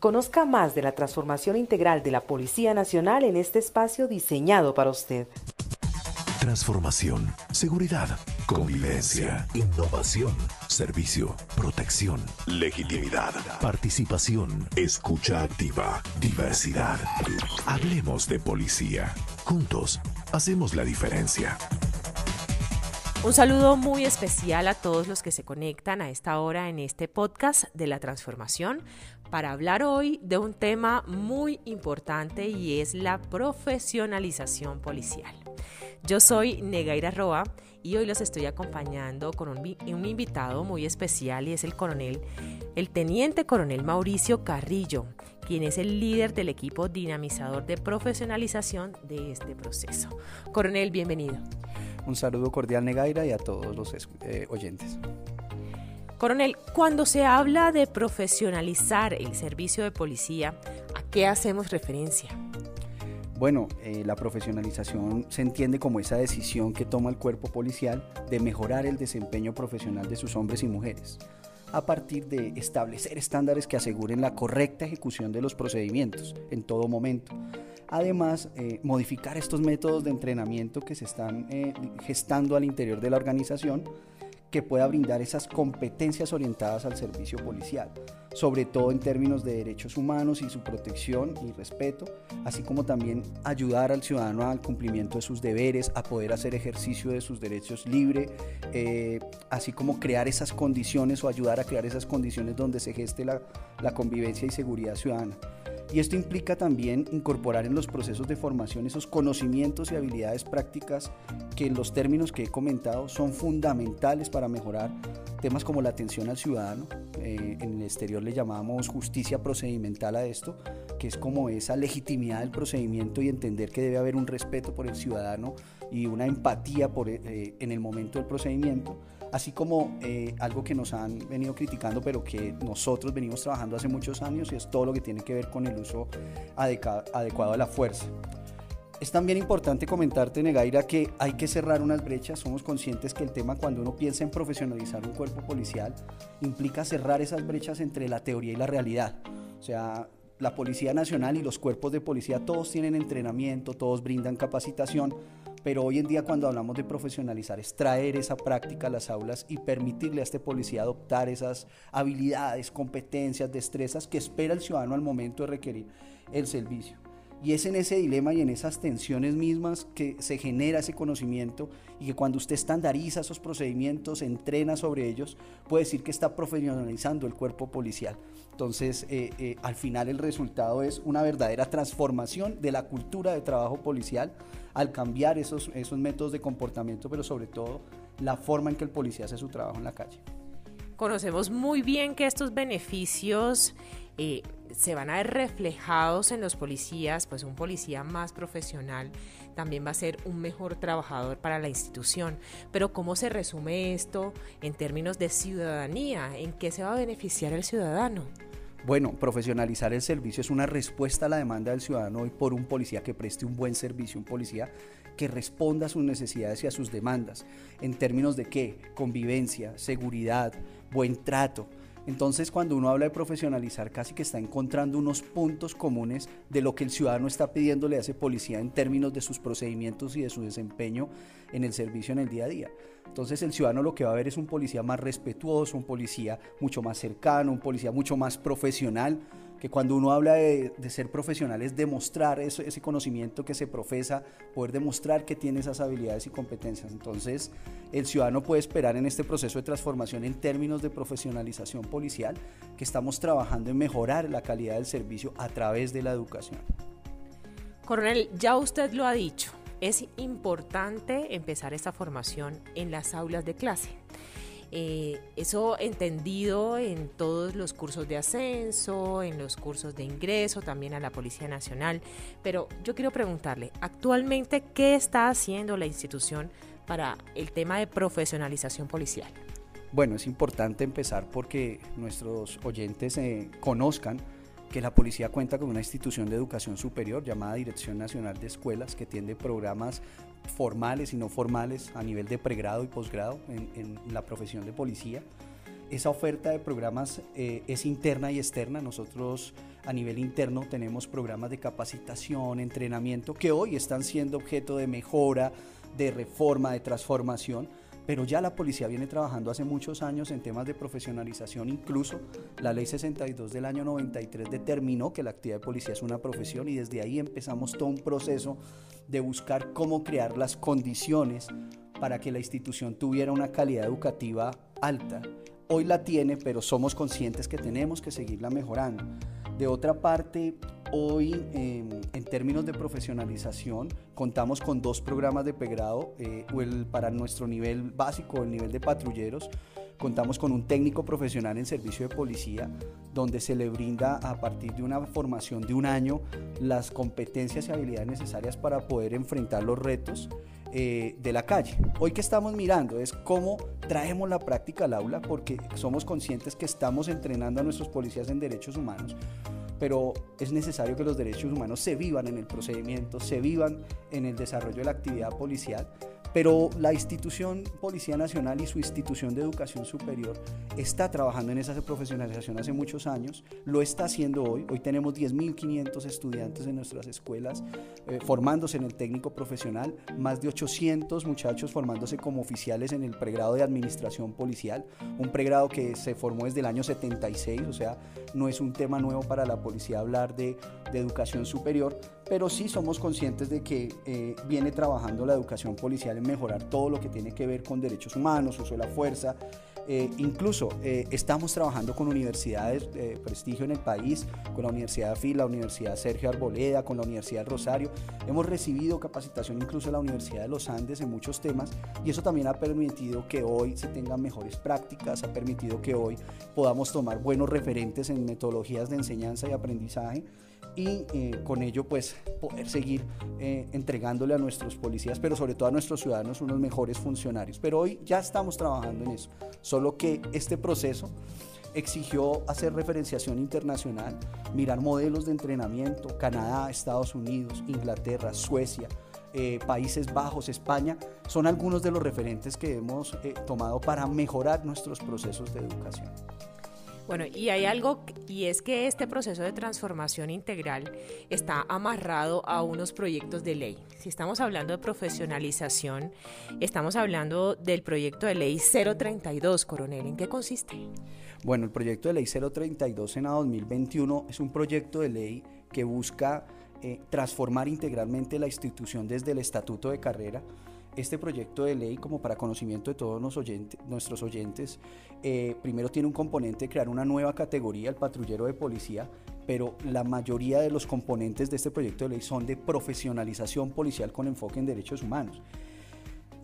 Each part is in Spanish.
Conozca más de la transformación integral de la Policía Nacional en este espacio diseñado para usted. Transformación, seguridad, convivencia, innovación, servicio, protección, legitimidad, participación, escucha activa, diversidad. Hablemos de policía. Juntos, hacemos la diferencia. Un saludo muy especial a todos los que se conectan a esta hora en este podcast de la transformación para hablar hoy de un tema muy importante y es la profesionalización policial. Yo soy Negaira Roa y hoy los estoy acompañando con un, un, invitado muy especial y es el coronel, el teniente coronel Mauricio Carrillo, quien es el líder del equipo dinamizador de profesionalización de este proceso. Coronel, bienvenido. Un saludo cordial Negaira y a todos los eh, oyentes. Coronel, cuando se habla de profesionalizar el servicio de policía, ¿a qué hacemos referencia? Bueno, eh, la profesionalización se entiende como esa decisión que toma el cuerpo policial de mejorar el desempeño profesional de sus hombres y mujeres a partir de establecer estándares que aseguren la correcta ejecución de los procedimientos en todo momento. Además, eh, modificar estos métodos de entrenamiento que se están eh, gestando al interior de la organización que pueda brindar esas competencias orientadas al servicio policial, sobre todo en términos de derechos humanos y su protección y respeto, así como también ayudar al ciudadano al cumplimiento de sus deberes, a poder hacer ejercicio de sus derechos libre, eh, así como crear esas condiciones o ayudar a crear esas condiciones donde se geste la, la convivencia y seguridad ciudadana. Y esto implica también incorporar en los procesos de formación esos conocimientos y habilidades prácticas que en los términos que he comentado son fundamentales para mejorar temas como la atención al ciudadano. Eh, en el exterior le llamamos justicia procedimental a esto, que es como esa legitimidad del procedimiento y entender que debe haber un respeto por el ciudadano y una empatía por, eh, en el momento del procedimiento así como eh, algo que nos han venido criticando, pero que nosotros venimos trabajando hace muchos años y es todo lo que tiene que ver con el uso adecuado de la fuerza. Es también importante comentarte, Negaira, que hay que cerrar unas brechas. Somos conscientes que el tema cuando uno piensa en profesionalizar un cuerpo policial implica cerrar esas brechas entre la teoría y la realidad. O sea, la Policía Nacional y los cuerpos de policía todos tienen entrenamiento, todos brindan capacitación, pero hoy en día cuando hablamos de profesionalizar es traer esa práctica a las aulas y permitirle a este policía adoptar esas habilidades, competencias, destrezas que espera el ciudadano al momento de requerir el servicio. Y es en ese dilema y en esas tensiones mismas que se genera ese conocimiento y que cuando usted estandariza esos procedimientos, entrena sobre ellos, puede decir que está profesionalizando el cuerpo policial. Entonces, eh, eh, al final el resultado es una verdadera transformación de la cultura de trabajo policial al cambiar esos, esos métodos de comportamiento, pero sobre todo la forma en que el policía hace su trabajo en la calle. Conocemos muy bien que estos beneficios eh, se van a ver reflejados en los policías, pues un policía más profesional también va a ser un mejor trabajador para la institución. Pero ¿cómo se resume esto en términos de ciudadanía? ¿En qué se va a beneficiar el ciudadano? Bueno, profesionalizar el servicio es una respuesta a la demanda del ciudadano hoy por un policía que preste un buen servicio, un policía que responda a sus necesidades y a sus demandas en términos de qué? Convivencia, seguridad, buen trato, entonces, cuando uno habla de profesionalizar, casi que está encontrando unos puntos comunes de lo que el ciudadano está pidiéndole a ese policía en términos de sus procedimientos y de su desempeño en el servicio en el día a día. Entonces, el ciudadano lo que va a ver es un policía más respetuoso, un policía mucho más cercano, un policía mucho más profesional, que cuando uno habla de, ser profesional es demostrar ese conocimiento que se profesa, poder demostrar que tiene esas habilidades y competencias. Entonces, el ciudadano puede esperar en este proceso de transformación en términos de profesionalización policial que estamos trabajando en mejorar la calidad del servicio a través de la educación. Coronel, ya usted lo ha dicho, es importante empezar esta formación en las aulas de clase. Eh, eso entendido en todos los cursos de ascenso, en los cursos de ingreso, también a la Policía Nacional. Pero yo quiero preguntarle, actualmente, ¿qué está haciendo la institución para el tema de profesionalización policial? Bueno, es importante empezar porque nuestros oyentes eh, conozcan que la policía cuenta con una institución de educación superior llamada Dirección Nacional de Escuelas que tiene programas formales y no formales a nivel de pregrado y posgrado en, la profesión de policía. esa oferta de programas eh, es interna y externa. Nosotros a nivel interno tenemos programas de capacitación, entrenamiento, que hoy están siendo objeto de mejora, de reforma, de transformación pero ya la policía viene trabajando hace muchos años en temas de profesionalización, incluso la ley 62 del año 93 determinó que la actividad de policía es una profesión y desde ahí empezamos todo un proceso de buscar cómo crear las condiciones para que la institución tuviera una calidad educativa alta. Hoy la tiene, pero somos conscientes que tenemos que seguirla mejorando. De otra parte, hoy em, en términos de profesionalización contamos con dos programas de pregrado, eh, para nuestro nivel básico, el nivel de patrulleros, contamos con un técnico profesional en servicio de policía, donde se le brinda a partir de una formación de un año las competencias y habilidades necesarias para poder enfrentar los retos eh, de la calle. Hoy que estamos mirando es cómo traemos la práctica al aula, porque somos conscientes que estamos entrenando a nuestros policías en derechos humanos, pero es necesario que los derechos humanos se vivan en el procedimiento, se vivan en el desarrollo de la actividad policial pero la institución Policía Nacional y su institución de educación superior está trabajando en esa profesionalización hace muchos años, lo está haciendo hoy. Hoy tenemos 10.500 estudiantes en nuestras escuelas eh, formándose en el técnico profesional, más de 800 muchachos formándose como oficiales en el pregrado de administración policial, un pregrado que se formó desde el año 76, o sea, no es un tema nuevo para la policía hablar de, de educación superior, pero sí somos conscientes de que eh, viene trabajando la educación policial en mejorar todo lo que tiene que ver con derechos humanos, uso de la fuerza, eh, incluso eh, estamos trabajando con universidades de prestigio en el país, con la Universidad de FIL, la Universidad Sergio Arboleda, con la Universidad Rosario. Hemos recibido capacitación incluso en la Universidad de los Andes en muchos temas y eso también ha permitido que hoy se tengan mejores prácticas, ha permitido que hoy podamos tomar buenos referentes en metodologías de enseñanza y aprendizaje y eh, con ello pues poder seguir eh, entregándole a nuestros policías, pero sobre todo a nuestros ciudadanos unos mejores funcionarios. Pero hoy ya estamos trabajando en eso, solo que este proceso exigió hacer referenciación internacional, mirar modelos de entrenamiento, Canadá, Estados Unidos, Inglaterra, Suecia, eh, Países Bajos, España, son algunos de los referentes que hemos tomado para mejorar nuestros procesos de educación. Bueno, y hay algo, y es que este proceso de transformación integral está amarrado a unos proyectos de ley. Si estamos hablando de profesionalización, estamos hablando del proyecto de ley 032, coronel. ¿En qué consiste? Bueno, el proyecto de ley 032 Senado 2021 es un proyecto de ley que busca eh, transformar integralmente la institución desde el estatuto de carrera este proyecto de ley, como para conocimiento de todos nuestros oyentes, eh, primero tiene un componente de crear una nueva categoría, el patrullero de policía, pero la mayoría de los componentes de este proyecto de ley son de profesionalización policial con enfoque en derechos humanos.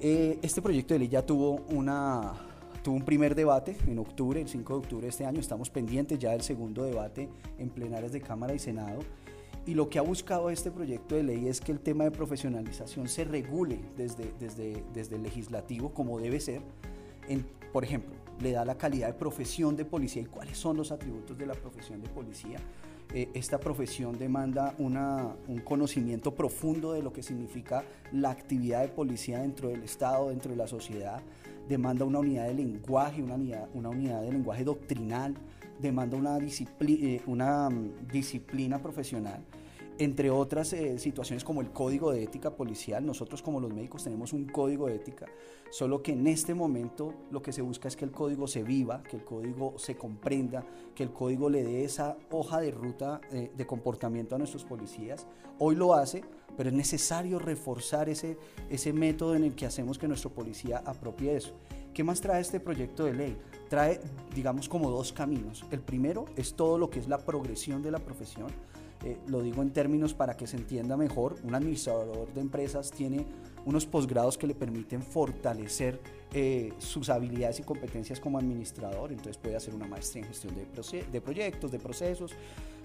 Eh, este proyecto de ley ya tuvo una tuvo un primer debate en octubre, el 5 de octubre de este año, estamos pendientes ya del segundo debate en plenarias de Cámara y Senado y lo que ha buscado este proyecto de ley es que el tema de profesionalización se regule desde, desde, desde el legislativo como debe ser. En, por ejemplo, le da la calidad de profesión de policía y cuáles son los atributos de la profesión de policía. Eh, esta profesión demanda una, un conocimiento profundo de lo que significa la actividad de policía dentro del Estado, dentro de la sociedad. Demanda una unidad de lenguaje, una unidad, una unidad de lenguaje doctrinal, demanda una, eh, una mm, disciplina profesional entre otras eh, situaciones como el código de ética policial. Nosotros como los médicos tenemos un código de ética, solo que en este momento lo que se busca es que el código se viva, que el código se comprenda, que el código le dé esa hoja de ruta eh, de comportamiento a nuestros policías. Hoy lo hace, pero es necesario reforzar ese, ese método en el que hacemos que nuestro policía apropie eso. ¿Qué más trae este proyecto de ley? Trae, digamos, como dos caminos. El primero es todo lo que es la progresión de la profesión eh, lo digo en términos para que se entienda mejor, un administrador de empresas tiene unos posgrados que le permiten fortalecer eh, sus habilidades y competencias como administrador, entonces puede hacer una maestría en gestión de, de proyectos, de procesos,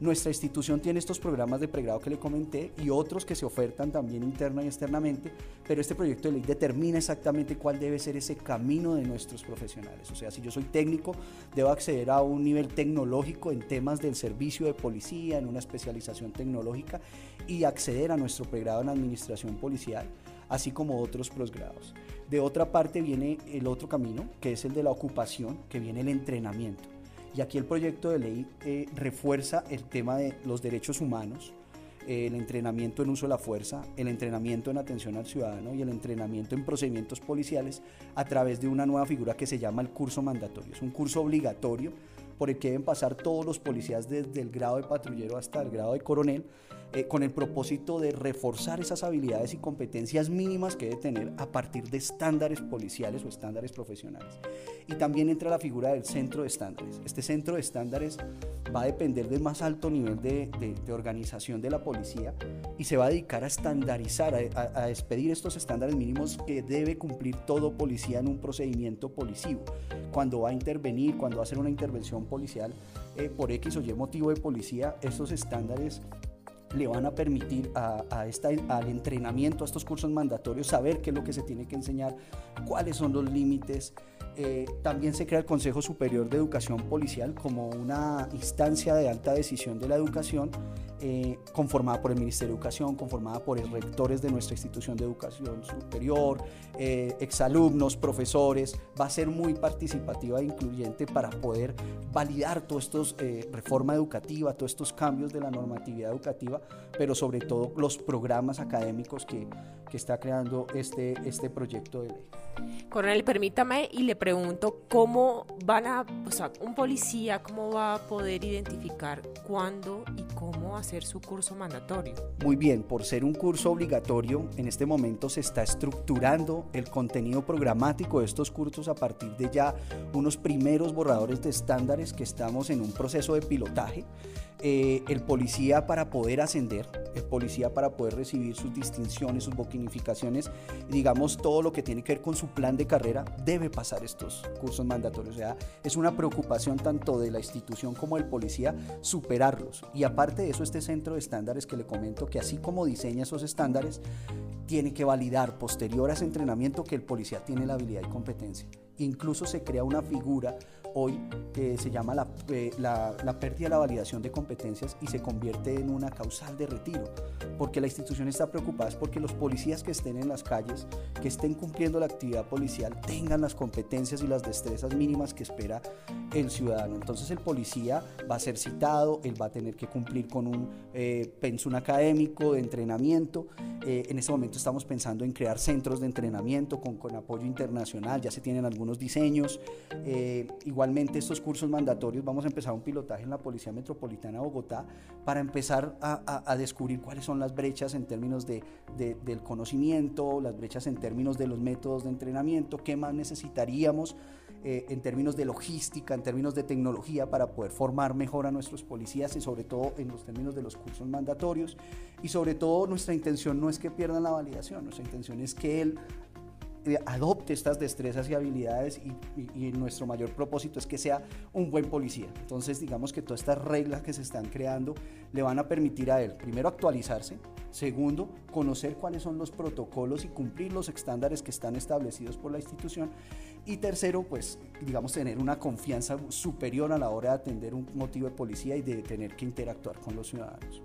nuestra institución tiene estos programas de pregrado que le comenté y otros que se ofertan también interna y externamente, pero este proyecto de ley determina exactamente cuál debe ser ese camino de nuestros profesionales. O sea, si yo soy técnico, debo acceder a un nivel tecnológico en temas del servicio de policía, en una especialización tecnológica y acceder a nuestro pregrado en administración policial así como otros posgrados. De otra parte viene el otro camino, que es el de la ocupación, que viene el entrenamiento. Y aquí el proyecto de ley eh, refuerza el tema de los derechos humanos, el entrenamiento en uso de la fuerza, el entrenamiento en atención al ciudadano y el entrenamiento en procedimientos policiales a través de una nueva figura que se llama el curso mandatorio. Es un curso obligatorio por el que deben pasar todos los policías desde el grado de patrullero hasta el grado de coronel, eh, con el propósito de reforzar esas habilidades y competencias mínimas que debe tener a partir de estándares policiales o estándares profesionales. Y también entra la figura del centro de estándares. Este centro de estándares va a depender del más alto nivel de, organización de la policía y se va a dedicar a estandarizar, a, a expedir estos estándares mínimos que debe cumplir todo policía en un procedimiento policivo. Cuando va a intervenir, cuando va a hacer una intervención policial eh, por X o Y motivo de policía, estos estándares le van a permitir a, esta, al entrenamiento, a estos cursos mandatorios, saber qué es lo que se tiene que enseñar, cuáles son los límites. Eh, también se crea el Consejo Superior de Educación Policial como una instancia de alta decisión de la educación eh, conformada por el Ministerio de Educación, conformada por rectores de nuestra institución de educación superior, eh, exalumnos, profesores. Va a ser muy participativa e incluyente para poder validar todos estos reforma educativa, todos estos cambios de la normatividad educativa, pero sobre todo los programas académicos que, que está creando este, este proyecto de ley. Coronel, permítame y le pregunto cómo van a, o sea, un policía, cómo va a poder identificar cuándo y cómo hacer su curso mandatorio. Muy bien, por ser un curso obligatorio, en este momento se está estructurando el contenido programático de estos cursos a partir de ya unos primeros borradores de estándares que estamos en un proceso de pilotaje. Eh, el policía para poder ascender, el policía para poder recibir sus distinciones, sus bonificaciones, digamos todo lo que tiene que ver con su plan de carrera, debe pasar estos cursos mandatorios. O sea, es una preocupación tanto de la institución como del policía superarlos. Y aparte de eso, este centro de estándares que le comento, que así como diseña esos estándares, tiene que validar posterior a ese entrenamiento que el policía tiene la habilidad y competencia. Incluso se crea una figura hoy se llama eh, la, la, pérdida de la validación de competencias y se convierte en una causal de retiro, porque la institución está preocupada porque los policías que estén en las calles, que estén cumpliendo la actividad policial, tengan las competencias y las destrezas mínimas que espera el ciudadano. Entonces el policía va a ser citado, él va a tener que cumplir con un eh, pensum académico de entrenamiento. Eh, en este momento estamos pensando en crear centros de entrenamiento con, con apoyo internacional, ya se tienen algunos diseños. igual Igualmente estos cursos mandatorios vamos a empezar un pilotaje en la Policía Metropolitana de Bogotá para empezar a, descubrir cuáles son las brechas en términos de, del conocimiento, las brechas en términos de los métodos de entrenamiento, qué más necesitaríamos eh, en términos de logística, en términos de tecnología para poder formar mejor a nuestros policías y sobre todo en los términos de los cursos mandatorios. Y sobre todo nuestra intención no es que pierdan la validación, nuestra intención es que él adopte estas destrezas y habilidades y, nuestro mayor propósito es que sea un buen policía. Entonces digamos que todas estas reglas que se están creando le van a permitir a él, primero, actualizarse, segundo, conocer cuáles son los protocolos y cumplir los estándares que están establecidos por la institución y tercero, pues digamos tener una confianza superior a la hora de atender un motivo de policía y de tener que interactuar con los ciudadanos.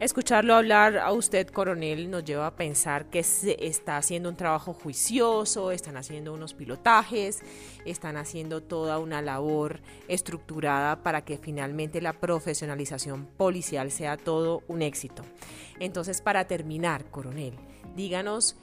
Escucharlo hablar a usted, coronel, nos lleva a pensar que se está haciendo un trabajo juicioso, están haciendo unos pilotajes, están haciendo toda una labor estructurada para que finalmente la profesionalización policial sea todo un éxito. Entonces, para terminar, coronel, díganos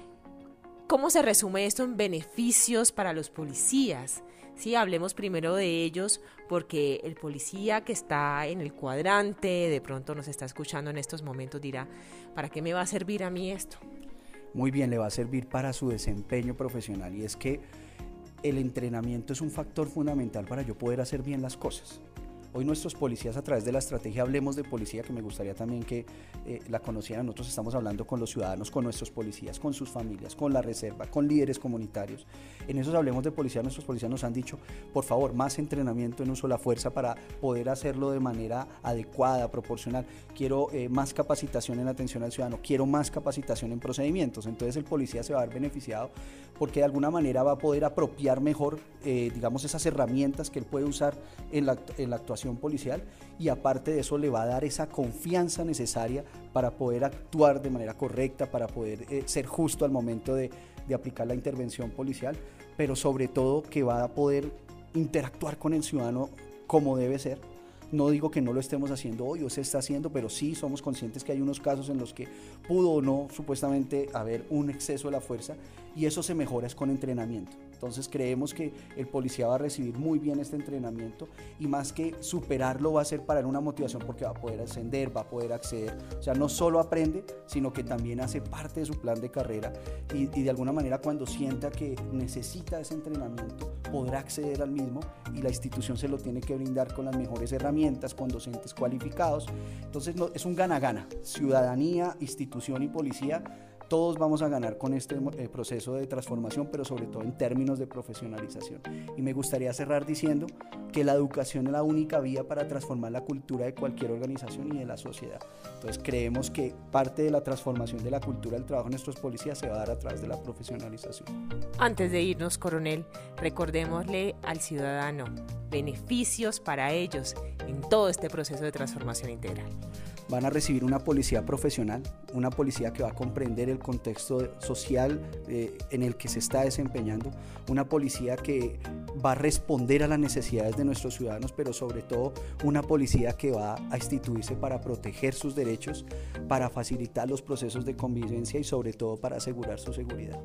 cómo se resume esto en beneficios para los policías. Sí, hablemos primero de ellos porque el policía que está en el cuadrante, de pronto nos está escuchando en estos momentos, dirá, ¿para qué me va a servir a mí esto? Muy bien, le va a servir para su desempeño profesional y es que el entrenamiento es un factor fundamental para yo poder hacer bien las cosas. Hoy nuestros policías a través de la estrategia Hablemos de Policía, que me gustaría también que eh, la conocieran, nosotros estamos hablando con los ciudadanos, con nuestros policías, con sus familias, con la reserva, con líderes comunitarios. En esos Hablemos de Policía, nuestros policías nos han dicho, por favor, más entrenamiento en uso de la fuerza para poder hacerlo de manera adecuada, proporcional. Quiero eh, más capacitación en atención al ciudadano, quiero más capacitación en procedimientos. Entonces el policía se va a ver beneficiado porque de alguna manera va a poder apropiar mejor, eh, digamos, esas herramientas que él puede usar en la, en la actuación policial y aparte de eso le va a dar esa confianza necesaria para poder actuar de manera correcta, para poder eh, ser justo al momento de, de aplicar la intervención policial, pero sobre todo que va a poder interactuar con el ciudadano como debe ser no digo que no lo estemos haciendo hoy o se está haciendo, pero sí somos conscientes que hay unos casos en los que pudo o no supuestamente haber un exceso de la fuerza y eso se mejora es con entrenamiento. Entonces creemos que el policía va a recibir muy bien este entrenamiento y más que superarlo va a ser para él una motivación porque va a poder ascender, va a poder acceder. O sea, no solo aprende, sino que también hace parte de su plan de carrera y, de alguna manera cuando sienta que necesita ese entrenamiento podrá acceder al mismo y la institución se lo tiene que brindar con las mejores herramientas, con docentes cualificados. Entonces es un gana-gana, ciudadanía, institución y policía todos vamos a ganar con este eh, proceso de transformación, pero sobre todo en términos de profesionalización. Y me gustaría cerrar diciendo que la educación es la única vía para transformar la cultura de cualquier organización y de la sociedad. Entonces creemos que parte de la transformación de la cultura del trabajo de nuestros policías se va a dar a través de la profesionalización. Antes de irnos, coronel, recordémosle al ciudadano beneficios para ellos en todo este proceso de transformación integral van a recibir una policía profesional, una policía que va a comprender el contexto social eh, en el que se está desempeñando, una policía que va a responder a las necesidades de nuestros ciudadanos, pero sobre todo una policía que va a instituirse para proteger sus derechos, para facilitar los procesos de convivencia y sobre todo para asegurar su seguridad.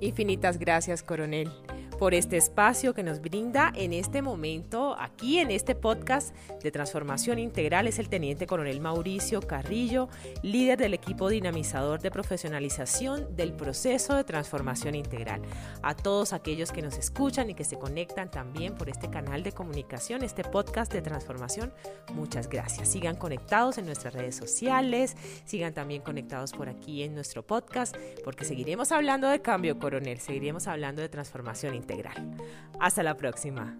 Infinitas gracias, coronel por este espacio que nos brinda en este momento, aquí en este podcast de transformación integral, es el teniente coronel Mauricio Carrillo, líder del equipo dinamizador de profesionalización del proceso de transformación integral. A todos aquellos que nos escuchan y que se conectan también por este canal de comunicación, este podcast de transformación, muchas gracias. Sigan conectados en nuestras redes sociales, sigan también conectados por aquí en nuestro podcast, porque seguiremos hablando de cambio, coronel, seguiremos hablando de transformación integral hasta la próxima.